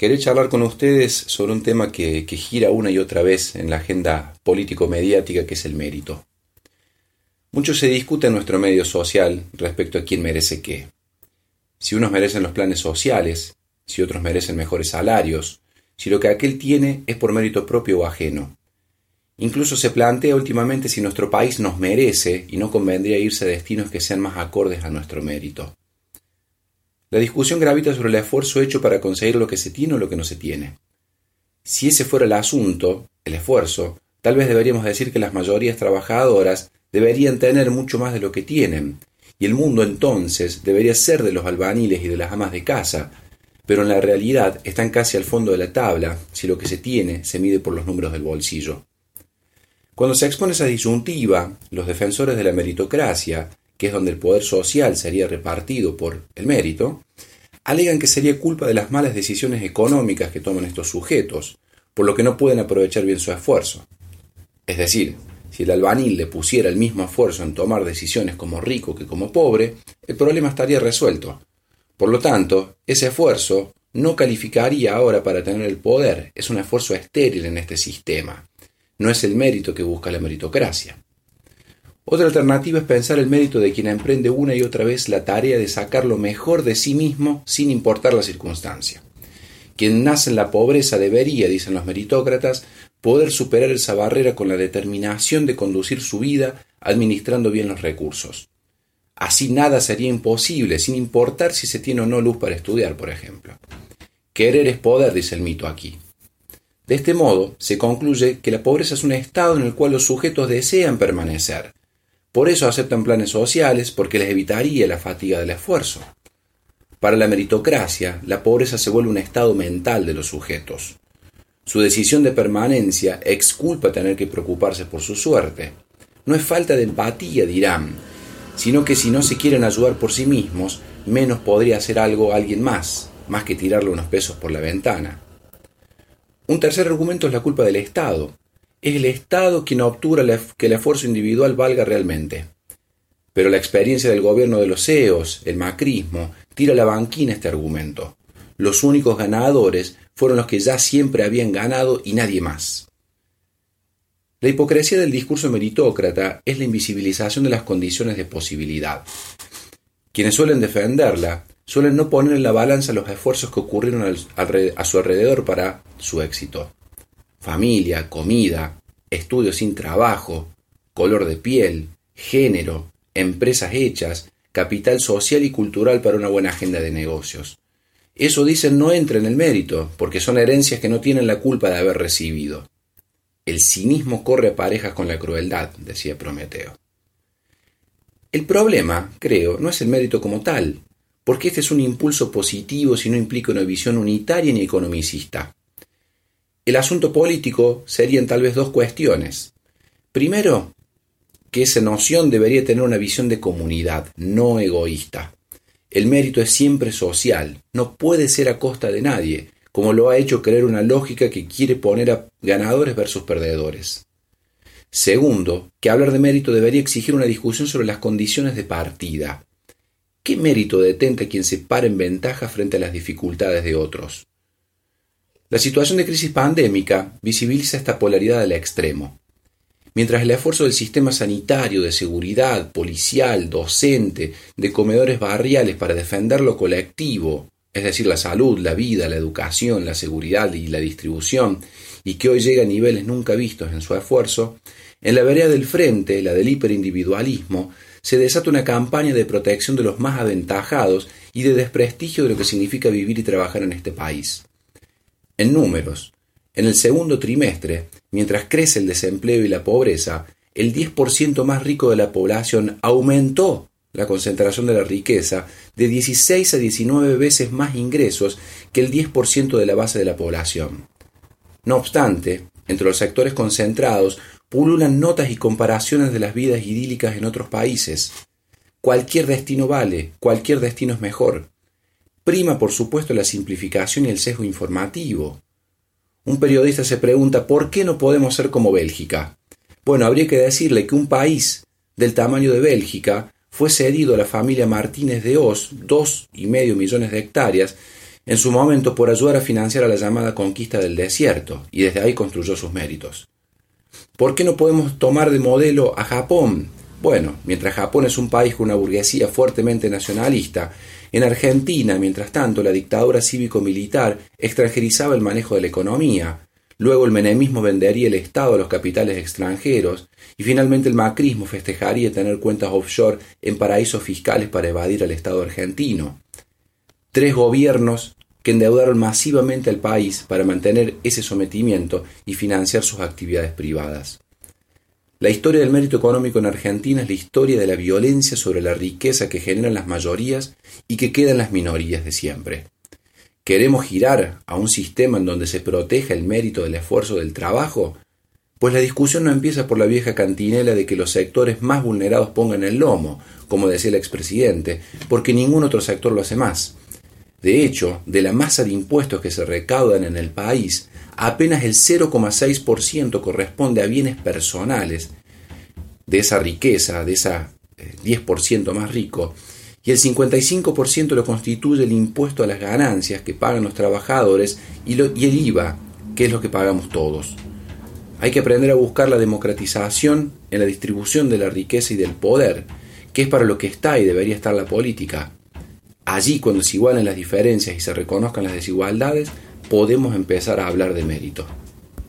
Queré charlar con ustedes sobre un tema que, gira una y otra vez en la agenda político-mediática, que es el mérito. Mucho se discute en nuestro medio social respecto a quién merece qué. Si unos merecen los planes sociales, si otros merecen mejores salarios, si lo que aquel tiene es por mérito propio o ajeno. Incluso se plantea últimamente si nuestro país nos merece y no convendría irse a destinos que sean más acordes a nuestro mérito. La discusión gravita sobre el esfuerzo hecho para conseguir lo que se tiene o lo que no se tiene. Si ese fuera el asunto, el esfuerzo, tal vez deberíamos decir que las mayorías trabajadoras deberían tener mucho más de lo que tienen, y el mundo entonces debería ser de los albaniles y de las amas de casa, pero en la realidad están casi al fondo de la tabla si lo que se tiene se mide por los números del bolsillo. Cuando se expone esa disyuntiva, los defensores de la meritocracia que es donde el poder social sería repartido por el mérito, alegan que sería culpa de las malas decisiones económicas que toman estos sujetos, por lo que no pueden aprovechar bien su esfuerzo. Es decir, si el albanil le pusiera el mismo esfuerzo en tomar decisiones como rico que como pobre, el problema estaría resuelto. Por lo tanto, ese esfuerzo no calificaría ahora para tener el poder, es un esfuerzo estéril en este sistema. No es el mérito que busca la meritocracia. Otra alternativa es pensar el mérito de quien emprende una y otra vez la tarea de sacar lo mejor de sí mismo sin importar la circunstancia. Quien nace en la pobreza debería, dicen los meritócratas, poder superar esa barrera con la determinación de conducir su vida administrando bien los recursos. Así nada sería imposible, sin importar si se tiene o no luz para estudiar, por ejemplo. Querer es poder, dice el mito aquí. De este modo, se concluye que la pobreza es un estado en el cual los sujetos desean permanecer, por eso aceptan planes sociales, porque les evitaría la fatiga del esfuerzo. Para la meritocracia, la pobreza se vuelve un estado mental de los sujetos. Su decisión de permanencia exculpa tener que preocuparse por su suerte. No es falta de empatía, dirán, sino que si no se quieren ayudar por sí mismos, menos podría hacer algo alguien más, más que tirarle unos pesos por la ventana. Un tercer argumento es la culpa del Estado, es el Estado quien obtura que el esfuerzo individual valga realmente. Pero la experiencia del gobierno de los CEOs, el macrismo, tira la banquina este argumento. Los únicos ganadores fueron los que ya siempre habían ganado y nadie más. La hipocresía del discurso meritócrata es la invisibilización de las condiciones de posibilidad. Quienes suelen defenderla suelen no poner en la balanza los esfuerzos que ocurrieron a su alrededor para su éxito familia, comida, estudios sin trabajo, color de piel, género, empresas hechas, capital social y cultural para una buena agenda de negocios. Eso dicen no entra en el mérito, porque son herencias que no tienen la culpa de haber recibido. El cinismo corre a parejas con la crueldad, decía Prometeo. El problema, creo, no es el mérito como tal, porque este es un impulso positivo si no implica una visión unitaria ni economicista. El asunto político serían tal vez dos cuestiones. Primero, que esa noción debería tener una visión de comunidad, no egoísta. El mérito es siempre social, no puede ser a costa de nadie, como lo ha hecho creer una lógica que quiere poner a ganadores versus perdedores. Segundo, que hablar de mérito debería exigir una discusión sobre las condiciones de partida. ¿Qué mérito detenta quien se para en ventaja frente a las dificultades de otros? La situación de crisis pandémica visibiliza esta polaridad al extremo. Mientras el esfuerzo del sistema sanitario, de seguridad, policial, docente, de comedores barriales para defender lo colectivo, es decir, la salud, la vida, la educación, la seguridad y la distribución, y que hoy llega a niveles nunca vistos en su esfuerzo, en la vereda del frente, la del hiperindividualismo, se desata una campaña de protección de los más aventajados y de desprestigio de lo que significa vivir y trabajar en este país. En números, en el segundo trimestre, mientras crece el desempleo y la pobreza, el 10% más rico de la población aumentó la concentración de la riqueza de 16 a 19 veces más ingresos que el 10% de la base de la población. No obstante, entre los sectores concentrados pululan notas y comparaciones de las vidas idílicas en otros países. Cualquier destino vale, cualquier destino es mejor. Prima, por supuesto, la simplificación y el sesgo informativo. Un periodista se pregunta ¿por qué no podemos ser como Bélgica? Bueno, habría que decirle que un país del tamaño de Bélgica fue cedido a la familia Martínez de Oz, dos y medio millones de hectáreas, en su momento por ayudar a financiar a la llamada conquista del desierto, y desde ahí construyó sus méritos. ¿Por qué no podemos tomar de modelo a Japón? Bueno, mientras Japón es un país con una burguesía fuertemente nacionalista, en Argentina, mientras tanto, la dictadura cívico-militar extranjerizaba el manejo de la economía, luego el menemismo vendería el Estado a los capitales extranjeros, y finalmente el macrismo festejaría tener cuentas offshore en paraísos fiscales para evadir al Estado argentino. Tres gobiernos que endeudaron masivamente al país para mantener ese sometimiento y financiar sus actividades privadas. La historia del mérito económico en Argentina es la historia de la violencia sobre la riqueza que generan las mayorías y que quedan las minorías de siempre. ¿Queremos girar a un sistema en donde se proteja el mérito del esfuerzo del trabajo? Pues la discusión no empieza por la vieja cantinela de que los sectores más vulnerados pongan el lomo, como decía el expresidente, porque ningún otro sector lo hace más. De hecho, de la masa de impuestos que se recaudan en el país, apenas el 0,6% corresponde a bienes personales de esa riqueza, de esa 10% eh, más rico, y el 55% lo constituye el impuesto a las ganancias que pagan los trabajadores y, y el IVA, que es lo que pagamos todos. Hay que aprender a buscar la democratización en la distribución de la riqueza y del poder, que es para lo que está y debería estar la política. Allí, cuando se igualen las diferencias y se reconozcan las desigualdades, podemos empezar a hablar de mérito.